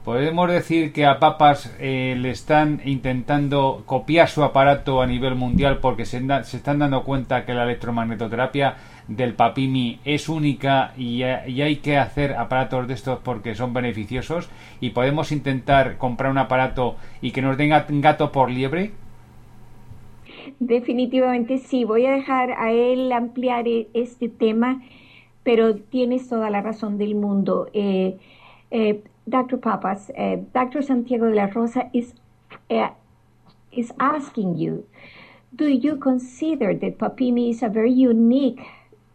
Podemos decir que a Papas eh, le están intentando copiar su aparato a nivel mundial porque se, se están dando cuenta que la electromagnetoterapia del papimi es única y, hay que hacer aparatos de estos porque son beneficiosos y podemos intentar comprar un aparato y que nos den gato por liebre? Definitivamente sí, voy a dejar a él ampliar e, este tema, pero tienes toda la razón del mundo. Eh, eh, Dr. Papas, eh, Dr. Santiago de la Rosa is, is asking you, do you consider that Papimi is a very unique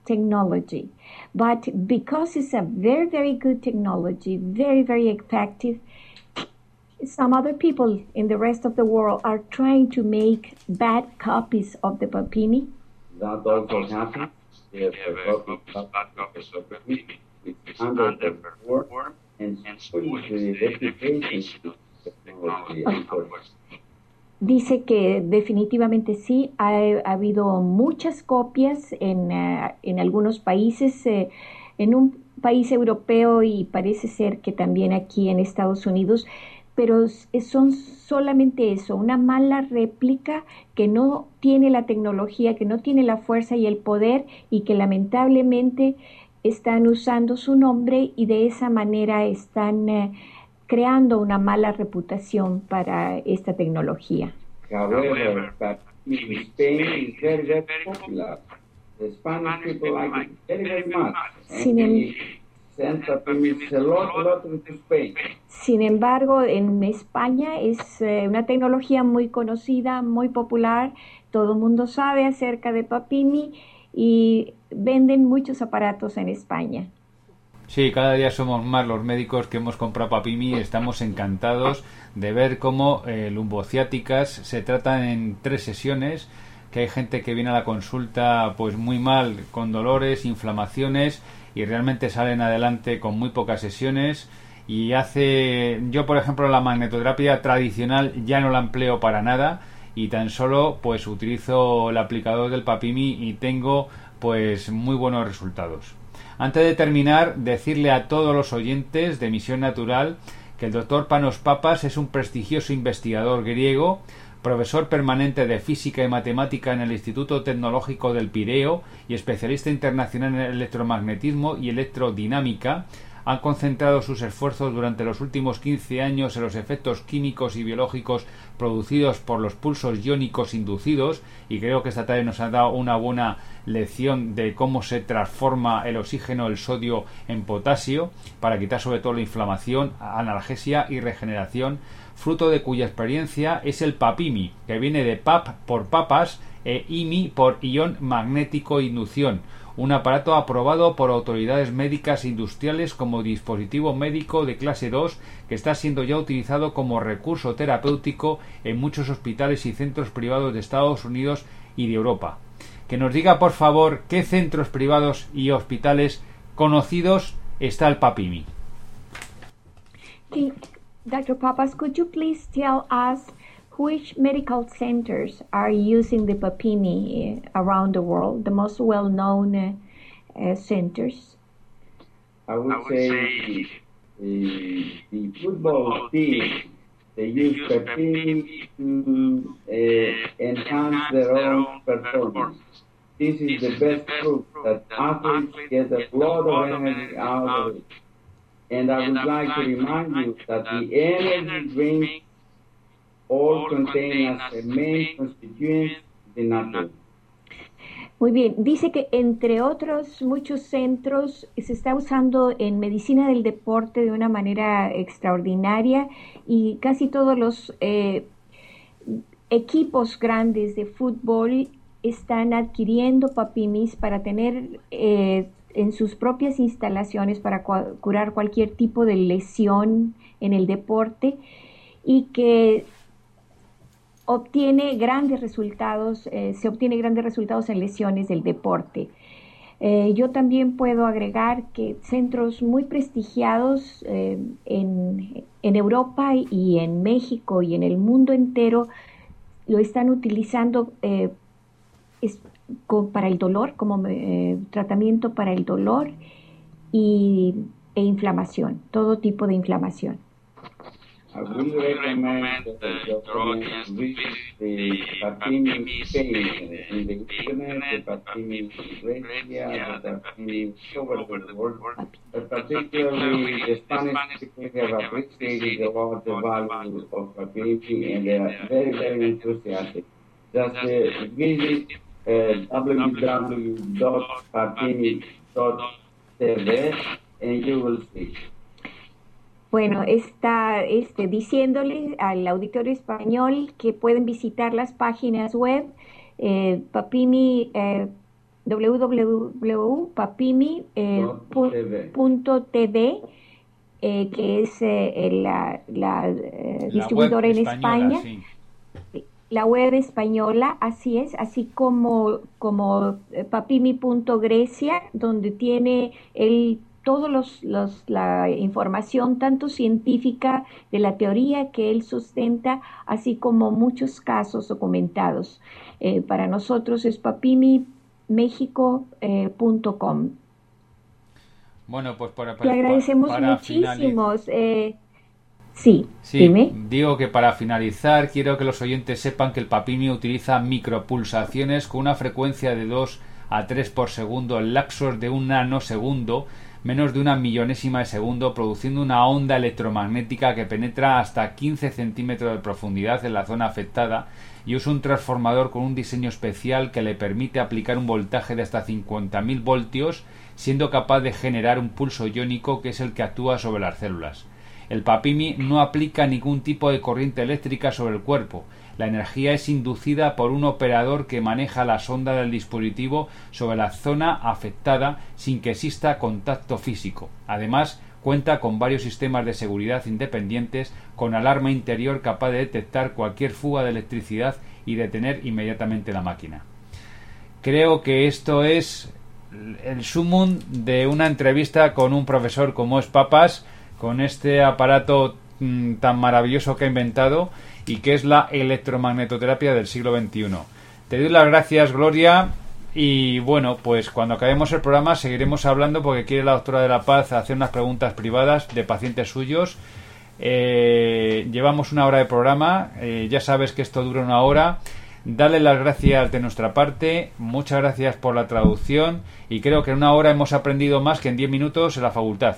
technology. But because it's a very, very good technology, very, very effective, some other people in the rest of the world are trying to make bad copies of the Papini. That also happens. Yes, bad copies of Papini. It's under the and spoils the reputation of technology, unfortunately. Dice que definitivamente sí, ha, ha habido muchas copias en, eh, en algunos países, eh, en un país europeo y parece ser que también aquí en Estados Unidos, pero son solamente eso, una mala réplica que no tiene la tecnología, que no tiene la fuerza y el poder y que lamentablemente están usando su nombre y de esa manera están eh, creando una mala reputación para esta tecnología. However, but in Spain is very, very popular. The Spanish people like it very, very much. Sin And em-. Sin embargo, en España es eh, una tecnología muy conocida, muy popular, todo el mundo sabe acerca de Papini y venden muchos aparatos en España. Sí, cada día somos más los médicos que hemos comprado Papimi y estamos encantados de ver cómo eh, lumbociáticas se tratan en tres sesiones, que hay gente que viene a la consulta pues muy mal, con dolores, inflamaciones y realmente salen adelante con muy pocas sesiones y hace yo por ejemplo la magnetoterapia tradicional ya no la empleo para nada y tan solo pues utilizo el aplicador del Papimi y tengo pues muy buenos resultados. Antes de terminar, decirle a todos los oyentes de Misión Natural que el doctor Panos Papas es un prestigioso investigador griego, profesor permanente de física y matemática en el Instituto Tecnológico del Pireo y especialista internacional en electromagnetismo y electrodinámica, han concentrado sus esfuerzos durante los últimos 15 años en los efectos químicos y biológicos producidos por los pulsos iónicos inducidos y creo que esta tarde nos ha dado una buena lección de cómo se transforma el oxígeno, el sodio en potasio para quitar sobre todo la inflamación, analgesia y regeneración, fruto de cuya experiencia es el papimi, que viene de pap por papas e IMI por ion magnético inducción, un aparato aprobado por autoridades médicas industriales como dispositivo médico de clase 2 que está siendo ya utilizado como recurso terapéutico en muchos hospitales y centros privados de Estados Unidos y de Europa. Que nos diga por favor qué centros privados y hospitales conocidos está el Papimi. Dr. Papas, could you please tell us which medical centers are using the Papini uh, around the world, the most well-known uh, uh, centers? I would say the, the football team, they use Papini to uh, enhance their own performance. This is the best proof that athletes get a lot of energy out of it. And I would like to remind you that the energy drinks all contain as a main constituent the natural. Muy bien, dice que entre otros muchos centros se está usando en medicina del deporte de una manera extraordinaria y casi todos los eh, equipos grandes de fútbol están adquiriendo papimis para tener eh, en sus propias instalaciones para cua- curar cualquier tipo de lesión en el deporte y que obtiene grandes resultados, eh, se obtiene grandes resultados en lesiones del deporte. Eh, yo también puedo agregar que centros muy prestigiados eh, en, en Europa y en México y en el mundo entero lo están utilizando para el dolor, como tratamiento para el dolor y, e inflamación, todo tipo de inflamación. I will recommend that your audience visit the Patini page in the internet, the Patini Grecia, the Patini over the world, but particularly the Spanish people have appreciated a lot the value of Patini and they are very, very enthusiastic. Just uh, visit uh, and you will see. Bueno, está este, diciéndole al auditorio español que pueden visitar las páginas web eh, papimi eh, www.papimi.tv eh, que es eh, la, la, eh, La distribuidora web en España sí. la web española, así es, así como, como eh, papimi.grecia, donde tiene el toda los, la información, tanto científica de la teoría que él sustenta, así como muchos casos documentados. Eh, para nosotros es papimimexico.com. Bueno, pues para, Te agradecemos muchísimo. Eh, sí, dime. Digo que para finalizar quiero que los oyentes sepan que el papimi utiliza micropulsaciones con una frecuencia de 2 a 3 por segundo en lapsos de un nanosegundo menos de una millonésima de segundo, produciendo una onda electromagnética que penetra hasta 15 centímetros de profundidad en la zona afectada y usa un transformador con un diseño especial que le permite aplicar un voltaje de hasta 50.000 voltios, siendo capaz de generar un pulso iónico que es el que actúa sobre las células. El papimi no aplica ningún tipo de corriente eléctrica sobre el cuerpo, la energía es inducida por un operador que maneja la sonda del dispositivo sobre la zona afectada sin que exista contacto físico. Además, cuenta con varios sistemas de seguridad independientes con alarma interior capaz de detectar cualquier fuga de electricidad y detener inmediatamente la máquina. Creo que esto es el sumum de una entrevista con un profesor como es Papas, con este aparato mm, tan maravilloso que ha inventado y que es la electromagnetoterapia del siglo XXI. Te doy las gracias, Gloria. Y bueno, pues cuando acabemos el programa seguiremos hablando porque quiere la doctora de la Paz hacer unas preguntas privadas de pacientes suyos. Eh, llevamos una hora de programa, eh, ya sabes que esto dura una hora. Dale las gracias de nuestra parte, muchas gracias por la traducción y creo que en una hora hemos aprendido más que en diez minutos en la facultad.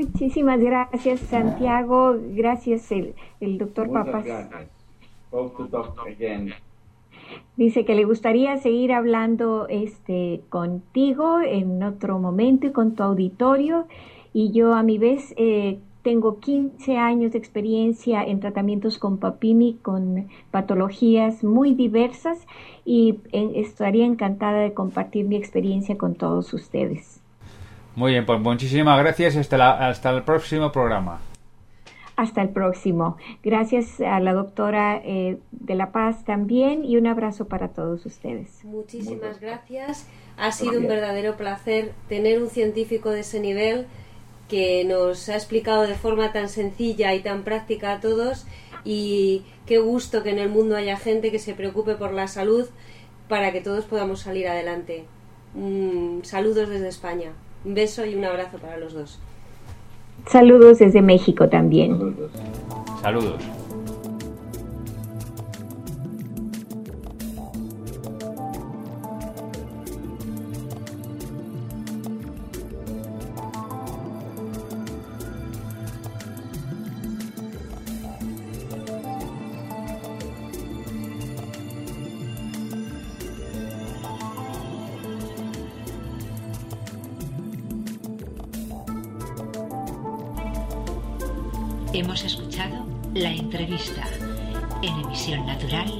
Muchísimas gracias, Santiago. Gracias, el, el doctor Papas. Dice que le gustaría seguir hablando este, contigo en otro momento y con tu auditorio. Y yo a mi vez eh, tengo 15 años de experiencia en tratamientos con papimi, con patologías muy diversas y estaría encantada de compartir mi experiencia con todos ustedes. Muy bien, pues muchísimas gracias hasta, hasta el próximo programa. Hasta el próximo. Gracias a la doctora eh, de La Paz también y un abrazo para todos ustedes. Muchísimas gracias. Ha sido un verdadero placer tener un científico de ese nivel que nos ha explicado de forma tan sencilla y tan práctica a todos y qué gusto que en el mundo haya gente que se preocupe por la salud para que todos podamos salir adelante. saludos desde España. Un beso y un abrazo para los dos. Saludos desde México también. Saludos. Escuchado